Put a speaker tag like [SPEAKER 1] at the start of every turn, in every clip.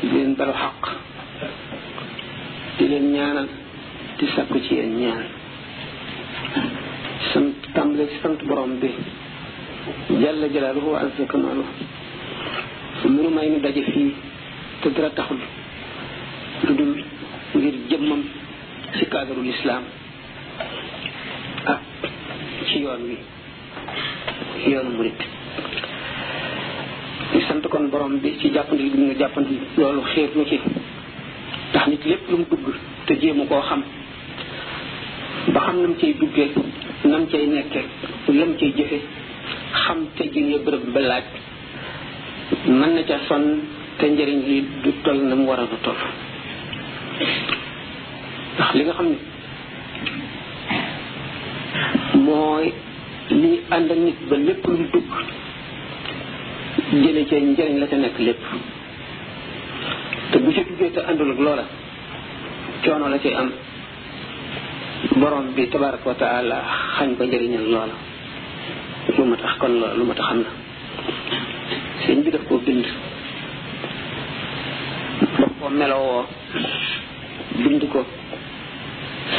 [SPEAKER 1] di leen balu xaq di leen ñaanal di sakku ci yéen ñaan sant tàmbale ci sant borom bi jalla jalaaluhu wa azza kamaalu munu may nu daje fii te dara taxul lu dul ngir jëmmam ci cadre l'islam ah ci yoon wi yoonu murit ñu sant kon borom bi ci jàppandi gi ñu jàppandi loolu xeet ñu ci ndax nit lépp lu mu dugg te jéemu koo xam ba xam nam cay duggee nam cay nekke lam cay jëfe xam te jine bërëb ba laaj mën na ca sonn te njëriñ li du toll na mu war a du toll ndax li nga xam ne mooy li ànd ak nit ba lépp lu mu dugg jële ca njëriñ la ca nekk lépp te bu ca duggee te àndul ak loola coono la cay am borom bi tabaraka wa taala xañ ko njëriñal loola lu ma tax kon loola lu ma tax xam na sëñ bi daf koo bind daf koo melowoo bind ko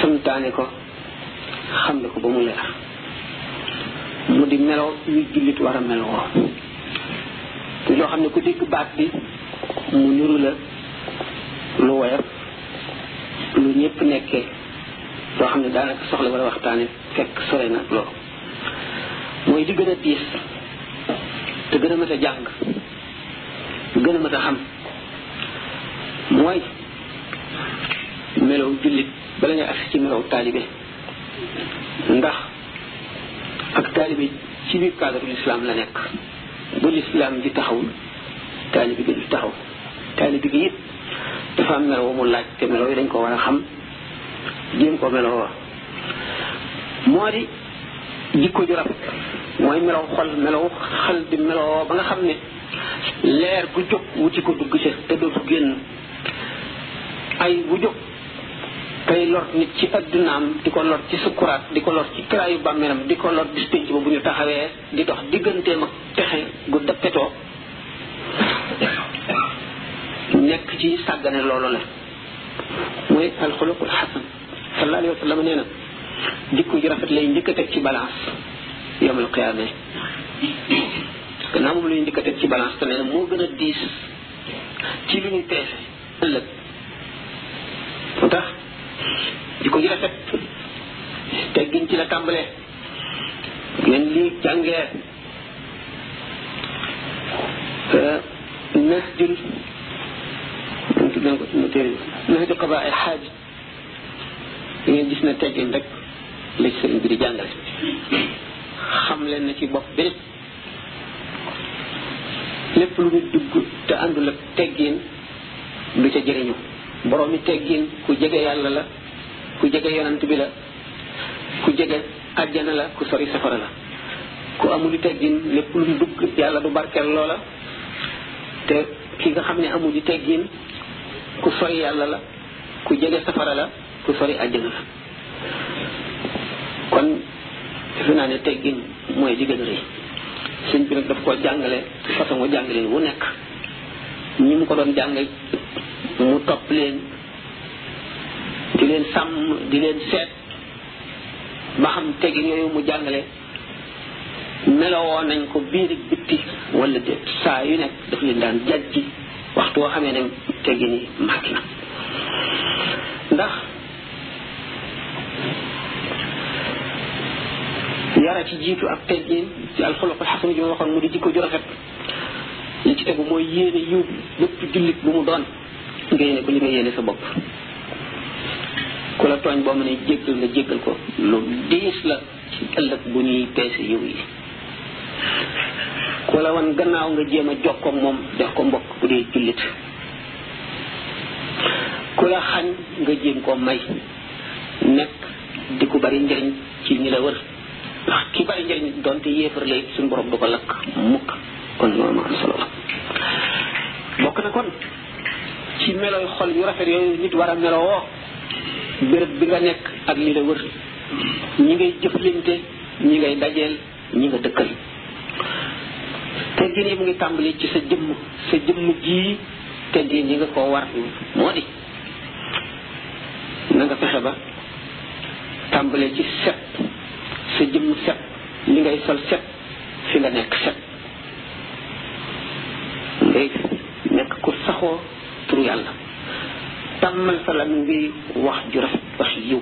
[SPEAKER 1] santaane ko xam ne ko ba mu leer mu di melo yu jullit war a meloo te loo xam ne ku dégg baat bi mu niru la lu woyof lu ñëpp nekkee loo xam ne daanaka soxla war a waxtaane fekk sore na loolu mooy di gën a diis te gën a mën a jàng gën a mën a xam mooy melow jullit bala nga agsi ci melow taalibe ndax ak taalibe ci biir cadre l'islam la nekk bu l'islam di taxawul taalibe gi du taxaw taalibe gi it dafa am melo mu laaj te melo yi dañ ko war a xam jéem ko melo wa moo di jikko ju rafet mooy melow xol melow xel di meloo ba nga xam ne leer gu jóg wuti ko dugg ca te dootu génn ay bu jóg kay lor nit ci addunaam di ko lor ci sukkuraat di ko lor ci kiraayu bàmmeeram di ko lor bis pénc ba bu ñu taxawee di dox digganteem ak texe gu dëppetoo nekk ci sàggane loolu la mooy alxuluqul xasan sallallahu alayhi wa sallam nee na jikko ji rafet lay njëkk a teg ci balance yawmal qiyaama gannaaw moom lay njëkk a teg ci balance te nee na moo gën a diis ci lu ñuy peese ëllëg moo tax di ko ji rafet teggin ci la tàmbalee ngeen li jàngee nas jul tudd na ko suma téere nas ju xabaa ay xaaj da ngeen gis na teggin rek la ci sëriñ bi di jàngale xam leen na ci bopp bi lépp lu nit dugg te àndul ak teggin du ca jëriñu boroomi teggin ku jege yàlla la ku jege yonant bi la ku jege àjjana la ku sori safara la ku amul teggin lépp lu mu dugg yàlla du barkeel loola te ki nga xam ne amul teggin ku sori yàlla la ku jege safara la ku sori àjjana la kon defe naa ne teggin mooy li gën a rëy sëñ bi nag daf koo jàngale façon mu jàngale wu nekk ñi mu ko doon jàngal mu topp leen di leen sàmm di leen seet ba xam teggin yooyu mu jàngale melowoo nañ ko biir ak bitti wala déet saa yu nekk daf leen daan jàjji waxtu woo xamee ne teggin yi màgg na ndax yara ci jiitu ak teggin ci alxuluqul xasan ji ma waxoon mu di jikko ju rafet li ci tegu mooy yéene yiw bépp jullit bu mu doon nga yéene ko li nga yéene sa bopp ku la tooñ boo mënee jéggal nga jéggal ko lu diis la ci ëllëg bu ñuy peese yiw yi ku la wan gannaaw nga jéem a jokkoo moom def ko mbokk bu dee jullit ku la xañ nga jéem koo may nekk di ku bari njëriñ ci ñi la wër ndax ki bari njëriñ donte yéefar la it suñu borom du ko lakk mukk kon loolu ma am solo la bokk na kon ci meloy xol yu rafet yooyu nit war a melowoo béréb bi nga nekk ak li la wër ñi ngay jëflante ñi ngay dajeel ñi nga dëkkal teggin yi mu ngi tàmbali ci sa jëmm sa jëmm jii teggin yi nga ko war moo di na nga fexe ba tàmbalee ci set sa jëmm set li ngay sol set fi nga nekk set ngay nekk ku saxoo turu yàlla tàmmal sa lamiñ bi wax ju rafet wax yiw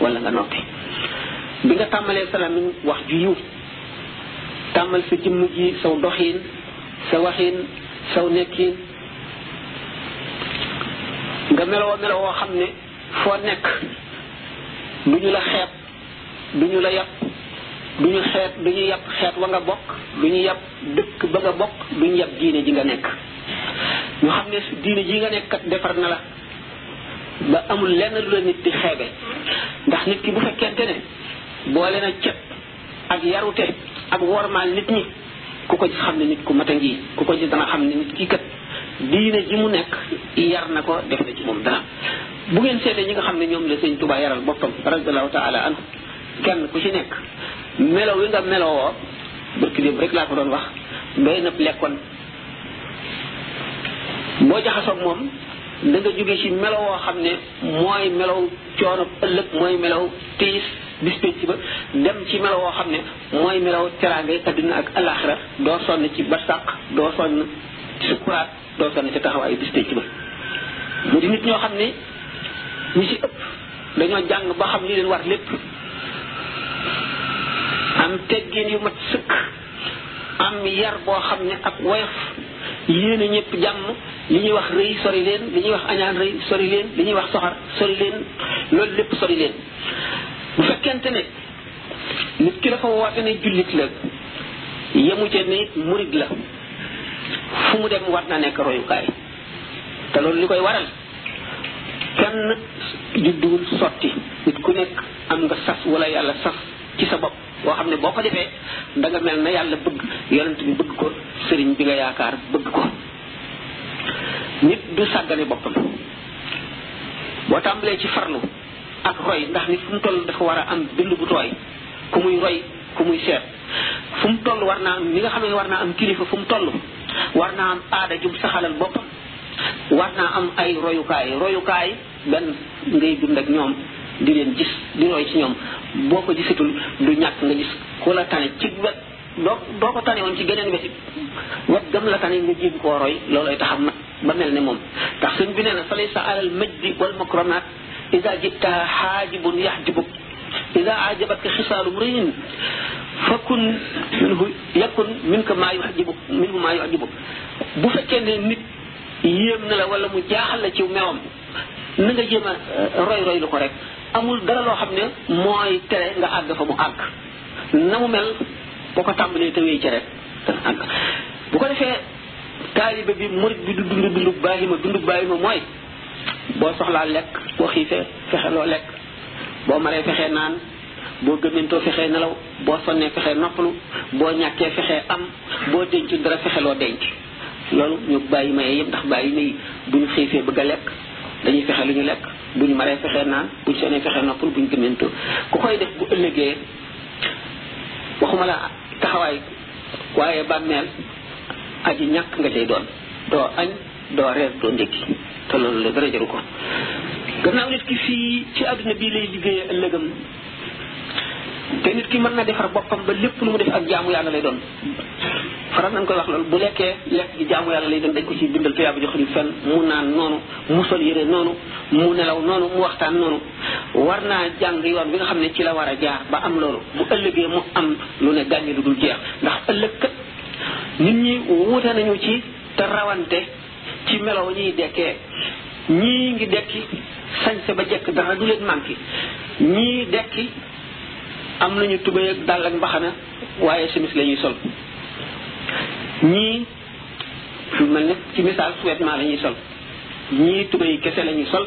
[SPEAKER 1] wala nga noppi bi nga tàmmalee sa làmmiñ wax ju yiw tàmmal sa jëmm ji saw doxiin sa waxiin saw nekkiin nga meloo meloo woo xam ne foo nekk du ñu la xeeb du ñu la yàpp du ñu xeet du ñu yàpp xeet wa nga bokk du ñu yàpp dëkk ba nga bokk du ñu yàpp diine ji nga nekk ñu xam ne diine ji nga nekk kat defar na la ba amul lenn lu la nit di xeebe ndax nit ki bu fekkente ne boole na cet ak yarute ak wormaal nit ñi ku ko xam ne nit ku mat a ngi ku ko gis dana xam ne nit ki kat diine ji mu nekk yar na ko def na ci moom dara bu ngeen seetee ñi nga xam ne ñoom la sëñ Tuubaa yaral boppam radiallahu taala anhu kenn ku ci nekk melo wi nga melowoo barki démb rek laa ko doon wax doy na lekkoon boo jaxasoog moom da nga jóge ci melo woo xam ne mooy melow coono ëllëg mooy melow tiis bis pénc ba dem ci melo woo xam ne mooy melaw teraangay adduna ak alaxira doo sonn ci barsàq doo sonn ci sukuraat doo sonn ci taxawaayu bis pénc ba mu di nit ñoo xam ne ñu ci ëpp dañoo jàng ba xam li leen war lépp am teggin yu mat sëkk am yar boo xam ne ak woyof yéene ñëpp jàmm li ñuy wax rëy sori leen li ñuy wax añaan rëy sori leen li ñuy wax soxar sori leen loolu lépp sori leen bu fekkente ne nit ki dafa woote ne jullit la yemu ca ne murid la fu mu dem war na nekk royukaay te loolu li koy waral kenn judduwul sotti nit ku nekk am nga sas wala yàlla sas ci sa bopp boo xam ne boo ko defee da nga mel na yàlla bëgg yonent bi bëgg ko sëriñ bi nga yaakaar bëgg ko nit du sàggane boppam boo tàmbalee ci farlu ak roy ndax nit fu mu toll dafa war a am dënd bu tooy ku muy roy ku muy seet fu mu toll war naa am ni nga xam ne war naa am kilifa fu mu toll war naa am aada jum saxalal boppam war naa am ay royukaay royukaay benn ngay dund ak ñoom di leen gis di roy ci ñoom boo ko gisatul du ñàkk nga gis ku la tane ci wet doo doo ko tane woon ci geneen wetit wet gëm la tane nga jéem koo roy loolooy taxam nag ba mel ne moom ndax sëñ bi nee na fa laysa alal majdi wal makronaat ida jibtaha xaajibun yaxjibuk ida ajabatka xisaalu mriin fakun minhu yakun minka maa yuxjibuk minhu maa yuxjibuk bu fekkee ne nit yéem na la wala mu jaaxal la ci mewam na nga jéem a euh, roy roy lu ko rek amul dara loo xam ne mooy tere nga àgg fa mu àgg na mu mel boo ko tàmbalee te wéy ci rek dana àgg bu ko defee taalibe bi murit bi du dund dundu bàyyi ma dundu bàyyi ma mooy boo soxlaa lekk boo xiifee fexe loo lekk boo maree fexee naan boo gëmmentoo fexee nelaw boo sonnee fexee noppalu boo ñàkkee fexee am boo dencu dara fexe loo denc loolu ñu bàyyi ma yëpp ndax bàyyi ma yi bu ñu xiifee bëgg a lekk dañuy fexe lu ñu lekk bu ñu maree fexe naan bu ñu seenee fexe noppal bu ñu gëmmentu ku koy def bu ëllëgee waxuma la taxawaay waaye bàmmeel aji ñàkk nga cay doon doo añ doo reer doo ndékki te loolu la dara jaru ko gannaaw nit ki fii ci àdduna bii lay liggéeyee ëllëgam te nit ki mën na defar boppam ba lépp lu mu def ak jaamu yàlla lay doon faral nañ koy wax loolu bu lekkee lekk gi jaamu yàlla lay doon dañ ko ci bindal te yàlla jox ñu fenn mu naan noonu mu sol yére noonu mu nelaw noonu mu waxtaan noonu war naa jàng yoon bi nga xam ne ci la war a jaar ba am loolu bu ëllëgee mu am lu ne gàññi lu dul jeex ndax ëllëg kat nit ñi wuute nañu ci te rawante ci melaw ñuy dekkee ñii ngi dekki sañse ba jekk dara du leen manqué ñii dekki am nañu tubéy ak dàll ak mbaxana waaye simis la ñuy sol ñii lu mel ne ci misaal sous-vêtement la ñuy sol ñii tubéy kese la ñuy sol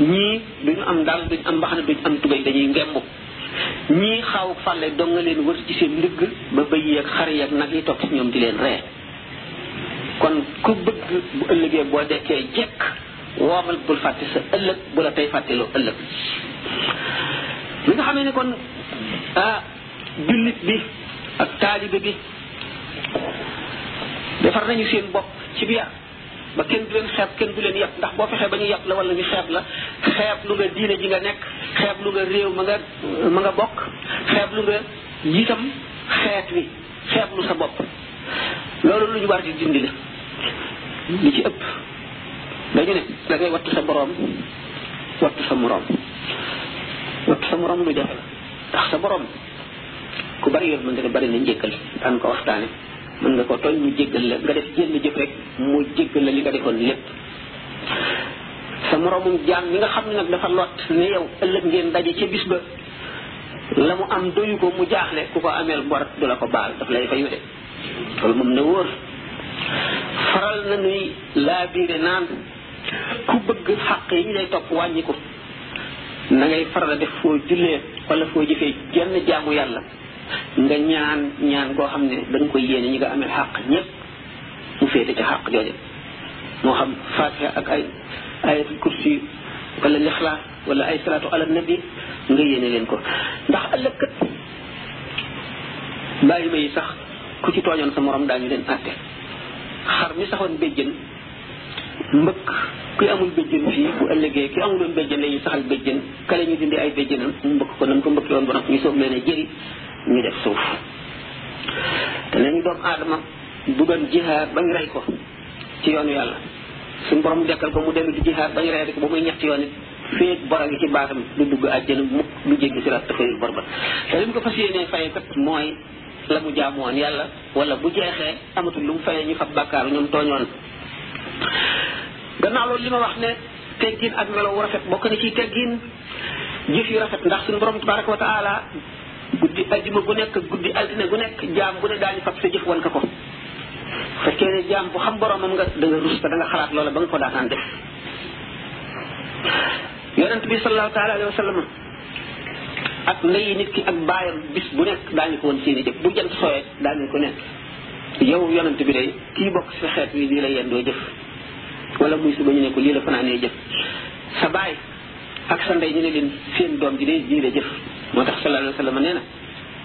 [SPEAKER 1] ñii duñu am dàll duñu am mbaxana duñu am tubéy dañuy ngemb ñii xaaw fàlle dong nga leen wër ci seen ndigg ba bëy yeeg xar yeeg nag yi topp ci ñoom di leen ree kon ku bëgg bu ëllëgee boo dekkee jekk woomal bul fàtte sa ëllëg bu la tey fàtteloo ëllëg li nga xamee ne kon ah jullit bi ak taalibe bi defar nañu seen bopp ci biir ba kenn du leen xeeb kenn du leen yàpp ndax boo fexee ba ñu yàpp la wala ñu xeeb la xeeb lu nga diine ji nga nekk xeeb lu nga réew ma nga ma nga bokk xeeb lu nga itam xeet wi xeeblu sa bopp loolu lu ñu war di dindi la li ci ëpp dañu ne da ngay wattu sa boroom wattu sa moroom wattu sa moroom lu jafe la ndax sa boroom ku bari yoon mën nga bari na njëkkal daan ko waxtaane mën nga ko tooñ mu jéggal la nga def jënd jëf rek mu jéggal la li nga defoon lépp sa moroomum jaam mi nga xam ne nag dafa lot ne yow ëllëg ngeen daje ca bis ba la mu am doyu ko mu jaaxle ku ko ameel bor du la ko baal daf lay fayu de loolu moom na wóor faral na nuy laa biire naan ku bëgg xàq yi ñu lay topp wàññi ko na ngay faral a def foo jullee wala foo jëfee jenn jaamu yàlla nga ñaan ñaan koo xam ne da nga koy yéene ñi nga amee xàq ñépp mu féete ca xàq jooje moo xam fatiha ak ay ayatul kursi wala lixlaas wala ay salaatu ala nabi nga yéene leen ko ndax ëllëg kat bàyyi ma yi sax ku ci tooñoon sa morom daañu leen àtte xar mi saxoon béjjën mbëkk kuy amul béjjën fii bu ëllëgee ki amuloon béjjën la ñuy saxal béjjën kale ñu dindi ay béjjënam mu mbëkk ko nam ko mbëkk yoon ba nag ñu soog leen a jëri ñu def suuf te nañu doom aadama bu doon jihaar bañ rey ko ci yoonu yàlla suñu borom dekkal ko mu dellu di jihaad bañ reere ko ba muy ñetti yoon it féeg bor a ngi ci baatam du dugg àjjana mukk du jéggi siraat te fayul bor ba te li mu ko fas yéenee fay kat mooy la mu jaamu woon yàlla wala bu jeexee amatul lu mu fayee ñu fab bàkkaaru ñoom tooñoon gannaaw loolu li ma wax ne teggin ak melo wu rafet bokk na ciy teggin jëf yu rafet ndax suñu borom tabaraka wa taala guddi ajjuma gu nekk guddi altine gu nekk jaam bu ne daañu fab sa jëf wan ko ko fekkee ne jaam bu xam boromam nga da nga rus te da nga xalaat loola ba nga ko daataan def yonent bi sallallahu taala alayhi wa sallam ak ndeyi nit ki ak baayam bis bu nekk daañu ko woon seeni jëf bu jant sooyee daañu ko nekk yow yonent bi day kii bokk si xeet wi lii la yendoo jëf wala muy suba ñu ne ko lii la fanaanee jëf sa baay ak sa ndey ñu ne leen seen doom ji day lii la jëf moo tax sallallahu alayhi wa sallam nee na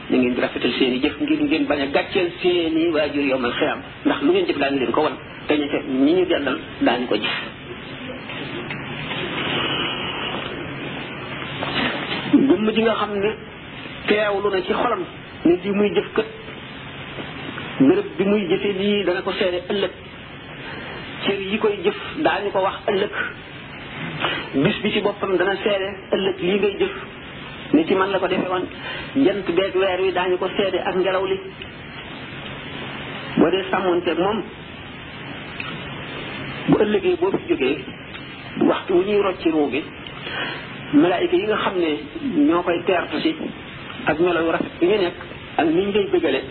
[SPEAKER 1] na ngeen di rafetal seen i jëf ngir ngeen bañ a gàcceel seen i waajur yowmal xiyaam ndax lu ngeen jëf daañu leen ko wan te ñu fekk ñi ñu dendal daañu ko gis jëmm ji nga xam ne teewlu na ci xolam ne lii muy jëf kët béréb bi muy jëfe lii dana ko seede ëllëg cër yi koy jëf daañu ko wax ëllëg bis bi ci boppam dana seede ëllëg lii ngay jëf ni ci man la ko defee woon jant beeg weer wi daañu ko seede ak ngelaw li boo dee sàmmonteeg moom bu ëllëgee boo fi jógee waxtu wu ñuy rocci ruu gi malaayika yi nga xam ne ñoo koy teertu si ak melo yu rafet yi ñu nekk ak ni ñu lay bëggale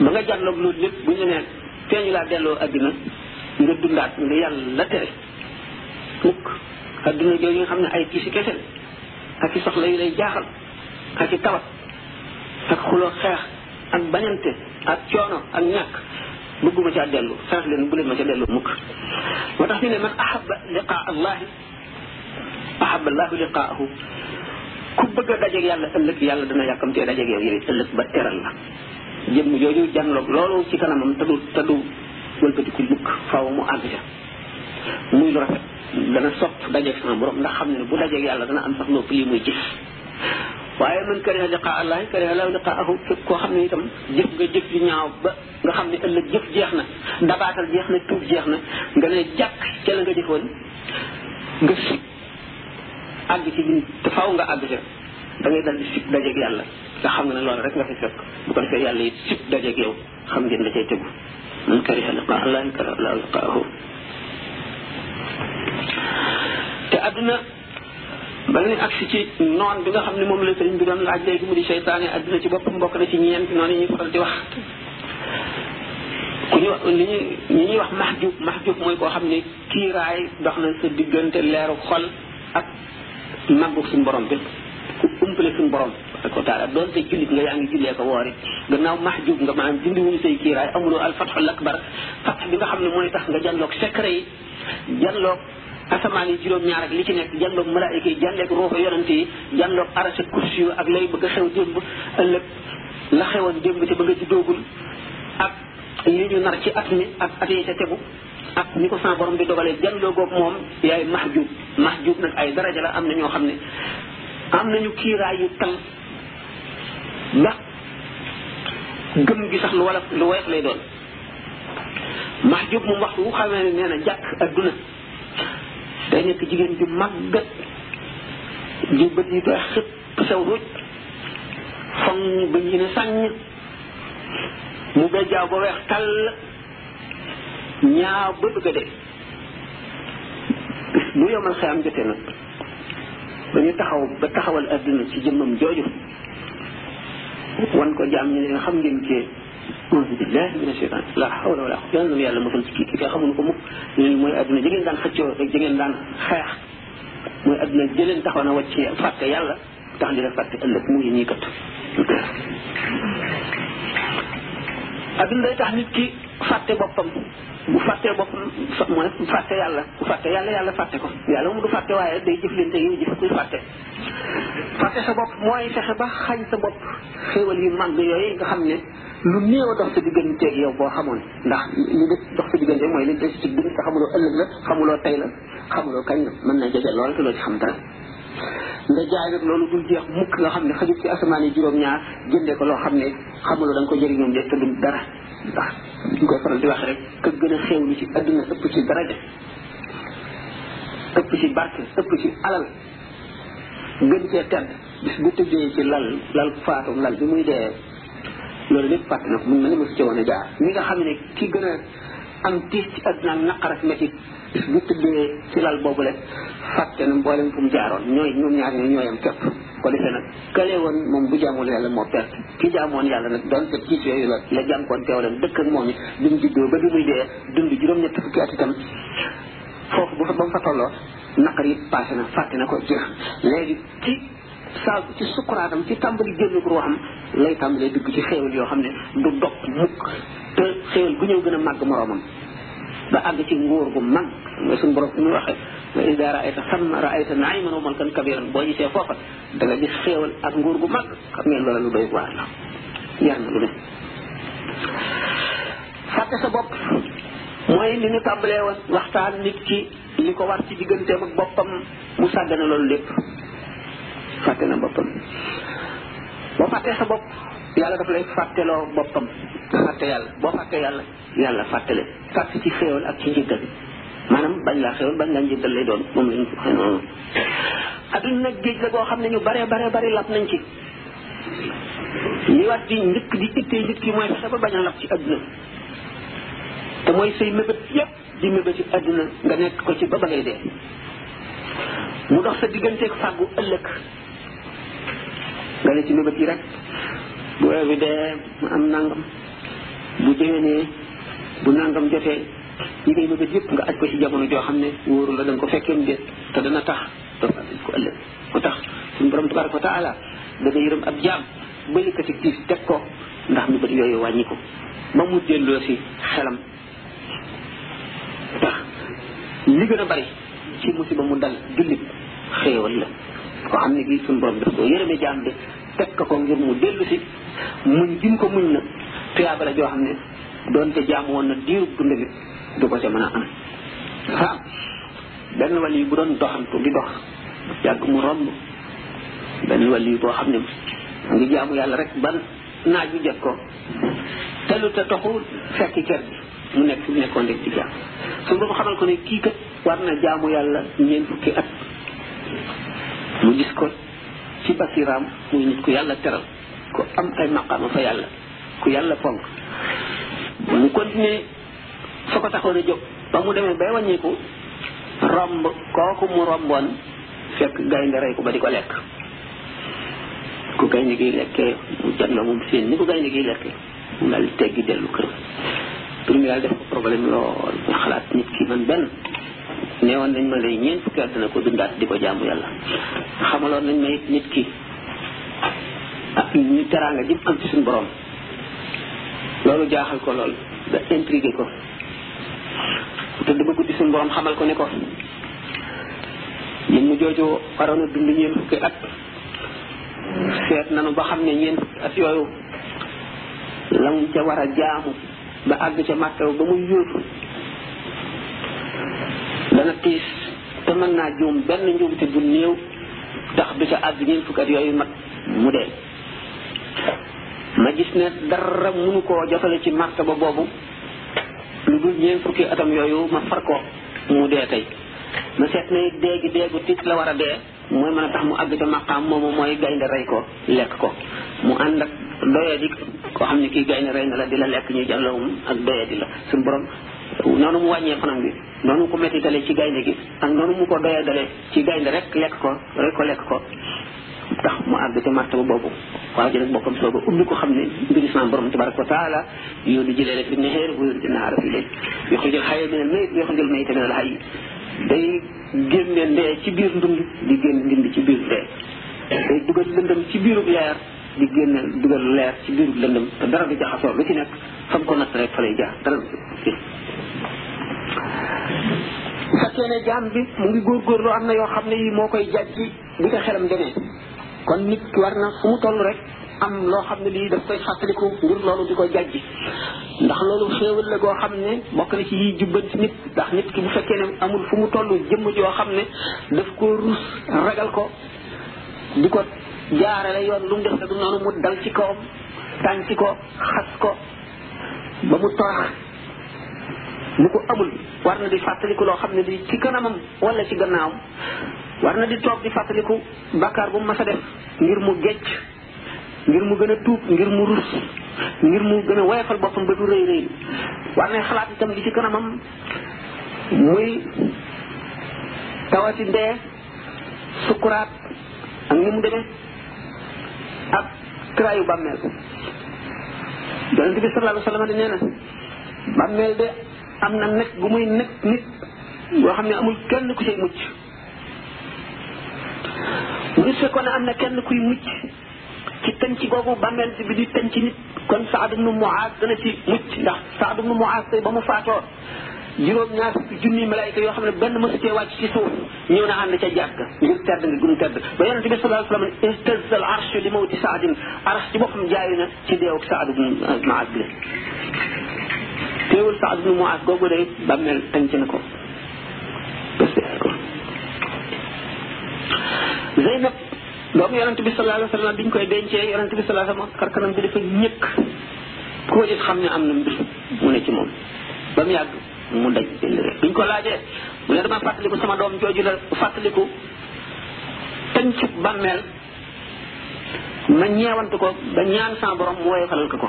[SPEAKER 1] ba nga jàlloog loolu lépp bu ñu nekk teeñu laa delloo adduna nga dundaat nga yàlla tere mukk adduna jooju nga xam ne ay kii si kese ak i soxla yu lay jaaxal ak i tawat ak xuloo xeex ak bañante ak coono ak ñàkk bëgguma caa dellu sarax leen bu leen ma ca dellu mukk moo tax ñu ne man ahaba liqaa allahi ahaba allahu liqaahu ku bëgg a dajeeg yàlla ëllëg yàlla dana yàkkamtee dajeeg yow yéen ëllëg ba teral la jëmm jooju jànloog loolu ci kanamam te du te du wëlbatiku mukk faaw mu àgg ca muy lu rafet dana sopp dajeeg sama borom ndax xam ne ne bu dajeeg yàlla dana am sax lopp lii muy gis waaye man kariha liqaa allahi kariha lahu liqaahu képp koo xam ne itam jëf nga jëf ju ñaaw ba nga xam ne ëllëg jëf jeex na dabaatal jeex na tuub jeex na nga ne jàkk ca la nga jëfoon nga sib àgg ci bind te faw nga àgg ca da ngay dal di sib dajeeg yàlla nga xam nga ne loolu rek nga fi fekk bu ko defee yàlla it sib dajeeg yow xam ngeen la cay tegu man kariha liqaa Allahi kariha Allahu liqaahu te àdduna bala ñu agsi ci noon bi nga xam ne moom la sëriñ bi doon laaj léegi mu di seytaane adduna ci boppam bokk na ci ñeenti noonu yi ñuy faral di wax ku ñu li ñu ñi ñuy wax mahjub mahjub mooy koo xam ne kiiraay dox na sa diggante leeru xol ak màggug suñu borom bi ku umpale suñu borom tabaraka wa taala doonte jullit nga yaa ngi jullee ko woori gannaaw mahjub nga maanaam dindi wuñu say kiiraay amuloo al fathul akbar fath bi nga xam ne mooy tax nga jànloog secret yi jànloog asamaan yi juróom-ñaar ak li ci nekk jàlloog malaayika yi jàlleeg ruuxu yonante yi jàlloog arasa kursi yu ak lay bëgg a xew démb ëllëg la xewoon démb te ba nga juddoogul ak li ñu nar ci at mi ak at yi ca tegu ak ni ko sama borom bi dogalee jàlloo goog moom yaay mahjub mahjub nag ay daraja la am na ñoo xam ne am nañu kiiraay yu tal ndax gëm gi sax lu wala lu woyof lay doon mahjub moom waxtu wu xamee ne nee na jàkk adduna day nekk jigéen ju màggat ju bët yi doy xëpp sew ruuj foŋ ba ñu ne sàññ mu bejjaaw ba weex tàll ñaaw ba bëgg a dee bu yomal xeyam jotee nag ba ñu taxaw ba taxawal adduna ci jëmmam jooju wan ko jaam ñi leen xam ngeen kee auzu billahi mina shaytan la hawla wala quwwata yàlla na yàlla mosal ci kii kii kay xamuñu ko mukk ñun mooy adduna ji ngeen daan xëccoo rek ji ngeen daan xeex mooy adduna ji leen taxoon a wàcc fàtte yàlla tax di la fàtte ëllëg mu ngi ñuy kat adduna day tax nit ki fàtte boppam bu fàttee boppam mooy fàtte yàlla bu fàtte yàlla yàlla fàtte ko yàlla moom du fàtte waaye day jëflante yow jëf kuy fàtte fàtte sa bopp mooy fexe ba xañ sa bopp xéewal yu màgg yooyu nga xam ne lu néew a dox sa digganteeg yow boo xamoon ndax li des dox sa diggante mooy li des ci dund te xamuloo ëllëg la xamuloo tey la xamuloo kañ la mën na jege lool te loo ci xam dara nga jaay nag loolu dul jeex mukk nga xam ne xajut ci asamaan yi juróom-ñaar jëndee ko loo xam ne xamuloo da nga ko jëriñoom de te du dara ndax ñu koy faral di wax rek ka gën a xéewlu ci adduna ëpp ci daraja ëpp ci barke ëpp ci alal gën cee tedd bis bu tëddee ci lal lal faatu lal bi muy dee loolu lépp fàtte na ko mu mel ne mosu ci woon a jaar ñi nga xam ne ki gën a am tiis ci àdduna ak naqar ak métit bis bu tëddee ci lal boobu rek fàtte na mboolem fu mu jaaroon ñooy ñoom ñaar ñoo ñooyam képp ko defee nag kële woon moom bu jaamul yàlla moo perte ki jaamoon yàlla nag donte tiis yooyu la la jànkoon teew leen dëkk ak moom it bi mu juddoo ba bi muy dee dund juróom-ñett fukki at itam foofu bu fa ba mu fa tolloo naqar yi passé na fàtte na ko jeex léegi ci saa ci sukkuraatam ci tàmbali génn ruuxam lay tàmbalee dugg ci xéewal yoo xam ne du dog mukk te xéewal bu ñëw gën a màgg moroomam ba àgg ci nguur gu mag mooy suñu borom ñu waxe wa ida raayta samma raayta naiman wa mulkan kabiran boo gisee foofa da nga gis xéewal ak nguur gu mag xam ngeen loola lu doy waar la yar na lu ne fàtte sa bopp mooy ni ñu tàmbalee woon waxtaan nit ki li ko war ci digganteem ak boppam mu sàggane loolu lépp fàtte na boppam boo fàttee sa bopp yàlla daf lay fàtteloo boppam nga fàtte yàlla boo fàttee yàlla yàlla fàttele fàtte ci xéewal ak ci njëggal maanaam bañ laa xéewal bañ laa njëggal lay doon moom lañ ko xëy noonu adduna nag géej la boo xam ne ñu bare bare bari lap nañ ci li war di njëkk di ittee nit ki mooy fexe ba bañ a lap ci adduna te mooy say mébét yépp di mébé ci àdduna nga nekk ko ci ba ba ngay dee mu dox sa digganteeg fàggu ëllëg nga ne ci mébét yi rek bu weer bi dee mu am nangam bu déwénee bu nangam jotee yi ngay mébét yëpp nga aj ko ci jamono joo xam ne wóoru la da nga ko fekkee mu déet te dana tax doo fàttali ko ëllëg moo tax suñu borom tabaraka wa taala da nga yërëm ab jaam ba yëkkati tiis teg ko ndax mébét yooyu wàññi ko ba mu delloo si xelam tax li gën a bari ci musiba mu dal jullit xéewal la ko xam ne gii suñu borom daf ko yërëme jaam bi teg ko ngir mu dellu si muñ gim ko muñ na tuyaaba la joo xam ne doonte jaamu woon na diiru dund bi du ko ca mën a am waaw benn wàll yi bu doon doxantu di dox yàgg mu romb benn wàll yi boo xam ne mu ngi jaamu yàlla rek ban naaj bi jot ko te lu te toxu fekk ker bi mu nekk fi mu nekkoon rek di jaam suñu boobu xamal ko ne kii kat war na jaamu yàlla ñeent fukki at mu gis ko ci basiraam muy nit ku yàlla teral ku am ay maqaama fa yàlla ku yàlla fonk mu continuer fa ko taxoon a jóg ba mu demee bay wàññiku romb kooku mu romboon fekk gaynde rey ko ba di ko lekk ku gaynde gi lekkee mu jot la moom seen ni ko gaynde gi lekkee mu daal di teggi dellu kër pour mu daal def ko problème lool nga xalaat nit ki man benn neewoon nañ ma lay ñeent fukki at dana ko dundaat di ko jaamu yàlla xamaloon nañ ma it nit ki ak ñu teraanga jëm am ci suñu borom loolu jaaxal ko lool ba intrigué ko te dama guddi suñu borom xamal ko ne ko ñun mu jooju waroon a dund ñeent fukki at seet nanu ba xam ne ñeent fukki at yooyu la mu ca war a jaamu ba àgg ca màkkaw ba muy yóotu dana tiis te mën naa juum benn njuumte bu néew tax du ca àgg ñeent fukki at yooyu mat mu dee ma gis ne dara mënu koo jotale ci martaba boobu lu dul ñeent fukki atam yooyu ma far ko mu dee tey ma seet ne dee gi dee gu tiit la war a dee mooy mën a tax mu àgg ca maqaam moomu mooy gaynde rey ko lekk ko mu ànd ak doye di koo xam ne kii gaynde rey na la di la lekk ñu jàllawum ak doye di la suñu borom noonu mu wàññee fanam bi noonu ko metti dale ci gaynde gi ak noonu mu ko doye dale ci gaynde rek lekk ko rek ko lekk ko tax mu àgg ca martaba boobu waaw ji nag boppam soog a ubbi ko xam ne mbiri sama borom tabaraka wa taala yow di jëlee rek fi naheer bu di naara fi léegi yoxrijul xayya min al mayit yoxrijul mayita min al hayy day génne ndee ci biir ndund di génn ndund ci biir ndee day dugal lëndëm ci biirub leer di génn dugal leer ci biirub lëndëm te dara du jaxasoo lu ci nekk fam ko natt rek fa lay jaar dara fekkee ne jaam bi mu ngi góorgóorlu am na yoo xam ne yi moo koy jàjji bu ko xelam demee kon nit ki war na fu mu toll rek am loo xam ne lii daf koy fàttaliku ngir loolu di ko jàjji ndax loolu xéewal la goo xam ne bokk na ci yiy jubbanti nit ndax nit ki bu fekkee ne amul fu mu toll jëmm joo xam ne daf ko rus ragal ko di ko jaarale yoon lu mu def te du noonu mu dal ci kawam tànc ko xas ko ba mu torax mu ko amul war na di fàttaliku loo xam ne di ci kanamam wala ci gannaawam war na di toog di fàttaliku bàkkaar bu mu mas a def ngir mu gecc ngir mu gën a tuub ngir mu rus ngir mu gën a woyofal boppam ba du rëy rëy war na xalaat itam li ci kanamam muy tawati ndee sukuraat ak ni mu demee ak kiraayu bàmmeel yonent bi sallallahu alayhi wa sallam nee na bàmmeel de am na nekk gu muy nekk nit yoo xam ne amul kenn ku cay mucc bu ñu fekkoon ne am na kenn kuy mucc ci tënc googu bàmmeel bi di tënc nit kon Saad ibnu Muaaz dana ci mucc ndax Saad ibnu Muaaz tey ba mu faatoo juróom ñaar fukki junni malaayka yoo xam ne benn mësu cee wàcc ci suuf ñëw na ànd ca jàkk ngir tedd nga gum tedd ba yonente bi sallallahu alayhi wa sallam ihtazza al arsh li mawti saadin arsh ci boppam jaayu na ci deewuk Saad ibnu Muaas bi teewul Saad ibnu Muaas googu day bàmmeel tànc na ko Zeynab doomu yonent bi sallallahu alayhi wa sallam bi ñu koy dencee yonent bi sallallahu alayhi wa sallam karkanam bi dafa ñëkk ku ko gis xam ne am na mbir mu ne ci moom ba mu yàgg mu daj benn rek bi ñu ko laajee mu ne dama fàttaliku sama doom jooju la fàttaliku tënc bàmmeel ma ñeewant ko ba ñaan sama borom mu woye falal ko ko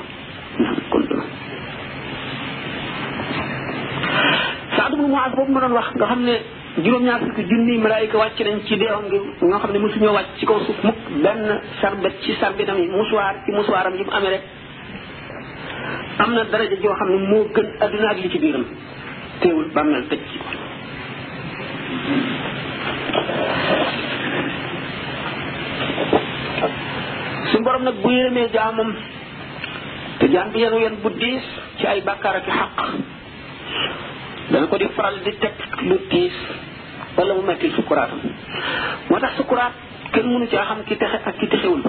[SPEAKER 1] Saad ibn Muaaz boobu ma doon wax nga xam ne juróom-ñaar fukki junni malaayika wàcc nañ ci deewam gi nga xam ne mosuñoo wàcc ci kaw suuf mukk benn sarbet ci sarbetam yi musuwaar ci musuwaaram yi mu amee rek am na daraja joo xam ne moo gën adduna ak li ci biiram teewul bàmmeel tëj ci su borom nag bu yërëmee jaamam te jaam bi yenu yen bu diis ci ay bàkkaar ak xaq dana ko di faral di teg lu tiis wala mu metti sukkuraatam moo tax sukkuraat kenn mënu caa xam ki texe ak ki texewul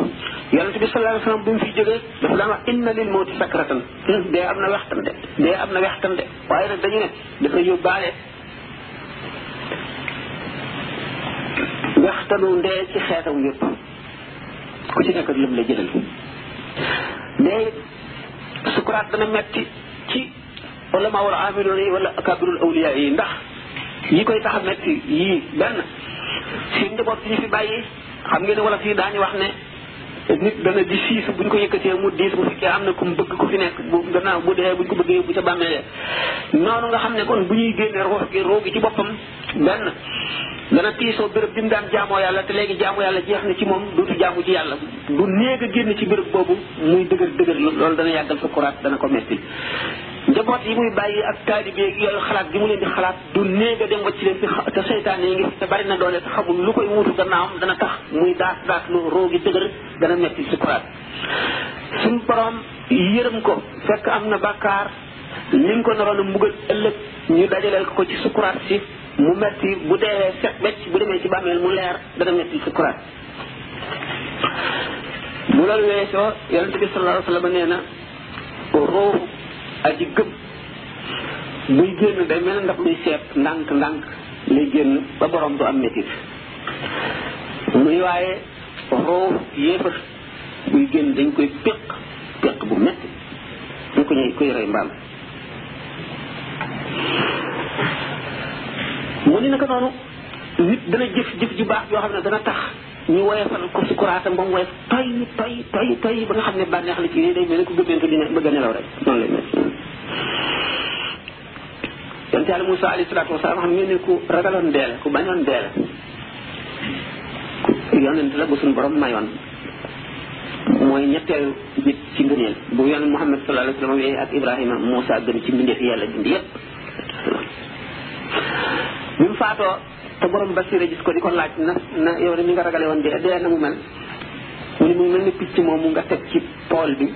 [SPEAKER 1] yonente bi sallallahu alayhi wasallam bi mu fi jógee dafa daan wax inna lil mawti sakratan dee am na wextan de dee am na wextan de waaye nag dañu ne dafa yóbbaale wextanu ndee ci xeetam yëpp ku ci nekk ak lëm la jëlal ndee sukuraat dana metti ci wala maa war a amiloon yi wala akabirul awliya yi ndax yi koy tax a metti yii benn seen njaboot si ñu fi bàyyi xam ngeen ne wala fii daañu wax ne nit dana di siis bu ñu ko yëkkatee mu diis bu fekkee am na ku mu bëgg ku fi nekk bu gannaaw bu dee bu ñu ko bëggee bu ca bàmmeelee noonu nga xam ne kon bu ñuy génne ruux gi ruux gi ci boppam benn dana tiisoo béréb bi mu daan jaamoo yàlla te léegi jaamu yàlla jeex na ci moom dootu jaamu ci yàlla du néeg a génn ci béréb boobu muy dëgër dëgër loolu dana yàggal sukuraat dana ko metti njaboot yi muy bàyyi ak taalibe yi yooyu xalaat gi mu leen di xalaat du néeg a dem wacc leen fi te seytaane yi ngi te bari na doole te xamul lu koy wuutu gannaawam dana tax muy daas daas lu roo gi dëgër dana metti sukuraat suñ borom yërëm ko fekk am na bàkkaar ni nga ko naroon a mbugal ëllëg ñu dajaleel ko ci sukuraat si mu metti bu deewee set becc bu demee ci bàmmeel mu leer dana metti sukuraat bu loolu weesoo yonent bi sallallahu alayhi wa sallam nee na rooxu aji gëm buy génn day mel ndax luy seet ndànk ndànk lay génn ba borom du am métit muy waaye rooxu yéefar buy génn dañ koy péq péq bu metti ñu ko ñuy koy rey mbaam mu ni naka noonu nit dana jëf jëf ju baax yoo xam ne dana tax ñu woyefal ko sukuraatam ba mu woyef toy toy toy toy ba nga xam ne bànneex la ci lii day mel ne ku gëmeen ko dina bëgg a nelaw rek noonu lay mel yonte yàlla Moussa alayhi salaatu wasalaam xam ngeen ne ku ragaloon dee la ku bañoon dee la ku yonent la bu suñu borom mayoon mooy ñetteelu nit ci ngëneel bu yonent Muhammad sallallahu alayhi wa sallam wéyee ak Ibrahima Moussa gën ci mbindeef yàlla dindi yépp bi mu faatoo te borom basira gis ko di ko laaj na na yow de mi nga ragale woon dee dee na mu mel mu ne mu mel ni picc moomu nga teg ci tool bi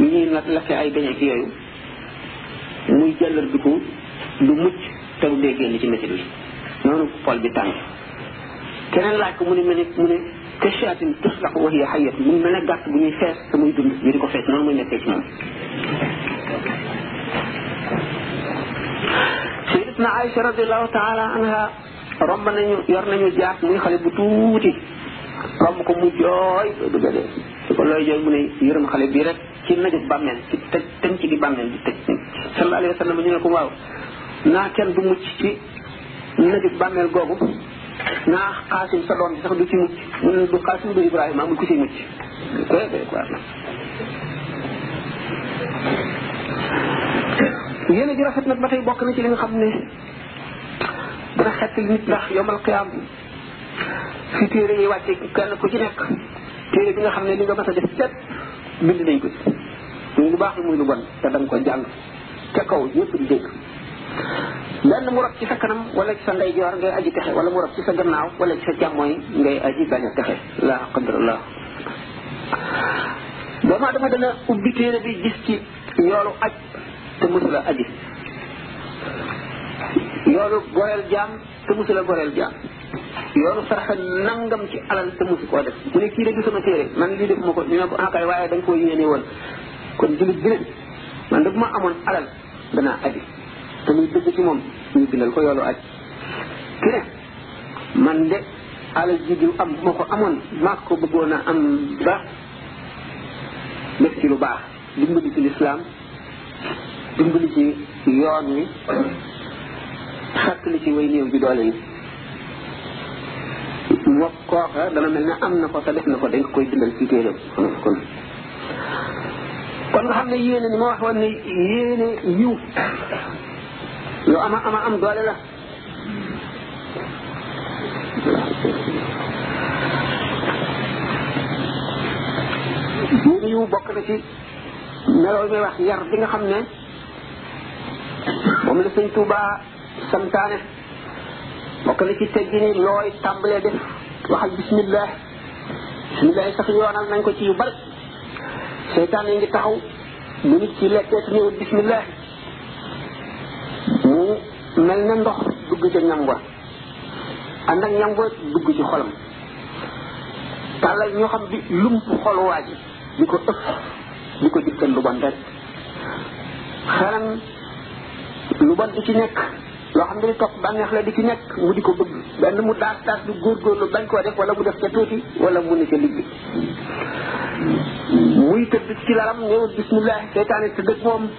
[SPEAKER 1] ñii nag la fi ay beñe ki yooyu muy jëllar bi ko du mucc taw dee génn ci métit bi noonu xol bi tàng keneen laaj ko mu ne mel mu ne te saatin tuslax wa hiya xayat mu mel ne gàtt bu ñuy fees te muy dund ñu di ko fees noonu muy nekkee ci moom sayyidatuna Aïcha radiallahu taala anha romb nañu yor nañu jaat muy xale bu tuuti romb ko mu jooy dëgg de su ko looy jooy mu ne yërëm xale bii rek ci najug bàmmeel ci tëj tënc gi bàmmeel di tëj sallallahu alayhi wa sallam ñu ne ko waaw naa kenn du mucc ci najug bàmmeel googu naa xaasim sa doom bi sax du ci mucc mu ne du xaasim du ibrahima amul ku ci mucc koy koy waar na yéen a ji rafet nag ba tey bokk na ci li nga xam ne dana xettali nit ndax yomal qiyaam fi téere yi wàcce kenn ku ci nekk téere bi nga xam ne li nga mas a def lépp bind nañ ko ci muy lu baax muy lu bon te da nga ko jàng ca kaw ñëpp di dégg lenn mu rot ci sa kanam wala ci sa ndeyjoor ngay aji texe wala mu rot ci sa gannaaw wala ci sa càmmooy ngay aji bañ a texe la qadrallah doomu adama dana ubbi téere bi gis ci yoolu aj te mësula aji yoolu goreel jaam te musu la goreel jaam yoonu sarxa nangam ci alal te musu koo def mu ne kii de du sama téere man lii def ma ko ñu ne ko ah kay waaye da nga koo yéene woon kon jullit bi ne man de bu ma amoon alal danaa aji te muy dëgg ci moom ñu bindal ko yoolu aj ki ne man de alal ji diw am bu ma ko amoon maa ko bëggoon a am ba def ci lu baax dimbali ci lislaam dimbali ci yoon wi xattali ci way néew bi doole yi wa kooka dana mel ne am na ko te def na ko dañ koy bindal ci téeram kon kon nga xam ne yéene ni ma waxoon ne yéene yiw lu ama ama am doole la yu bokk na ci meloo ñuy wax yar bi nga xam ne moom la sëñ Tuuba santaane bokk na ci teggi ni looy tàmbalee def waxal bismillah bismillah sax yoonal nañ ko ci yu bari seytaan yi ngi taxaw mu nit ci lekkee te ñëwul bismillah mu mel ne ndox dugg ca ñam wa ànd ak ñam wa dugg ci xolam tàllal ñoo xam di lump xol waa ji di ko ëpp di ko jikkan lu bon rek xelam lu bon di ci nekk loo xam ne topp bànneex la di ci nekk mu di ko bëgg benn mu daas daas lu góorgóorlu bañ koo def wala mu def ca tuuti wala mu ne ca ligg muy tëdd ci lalam ñëw bismillah seytaane tëdd ak moom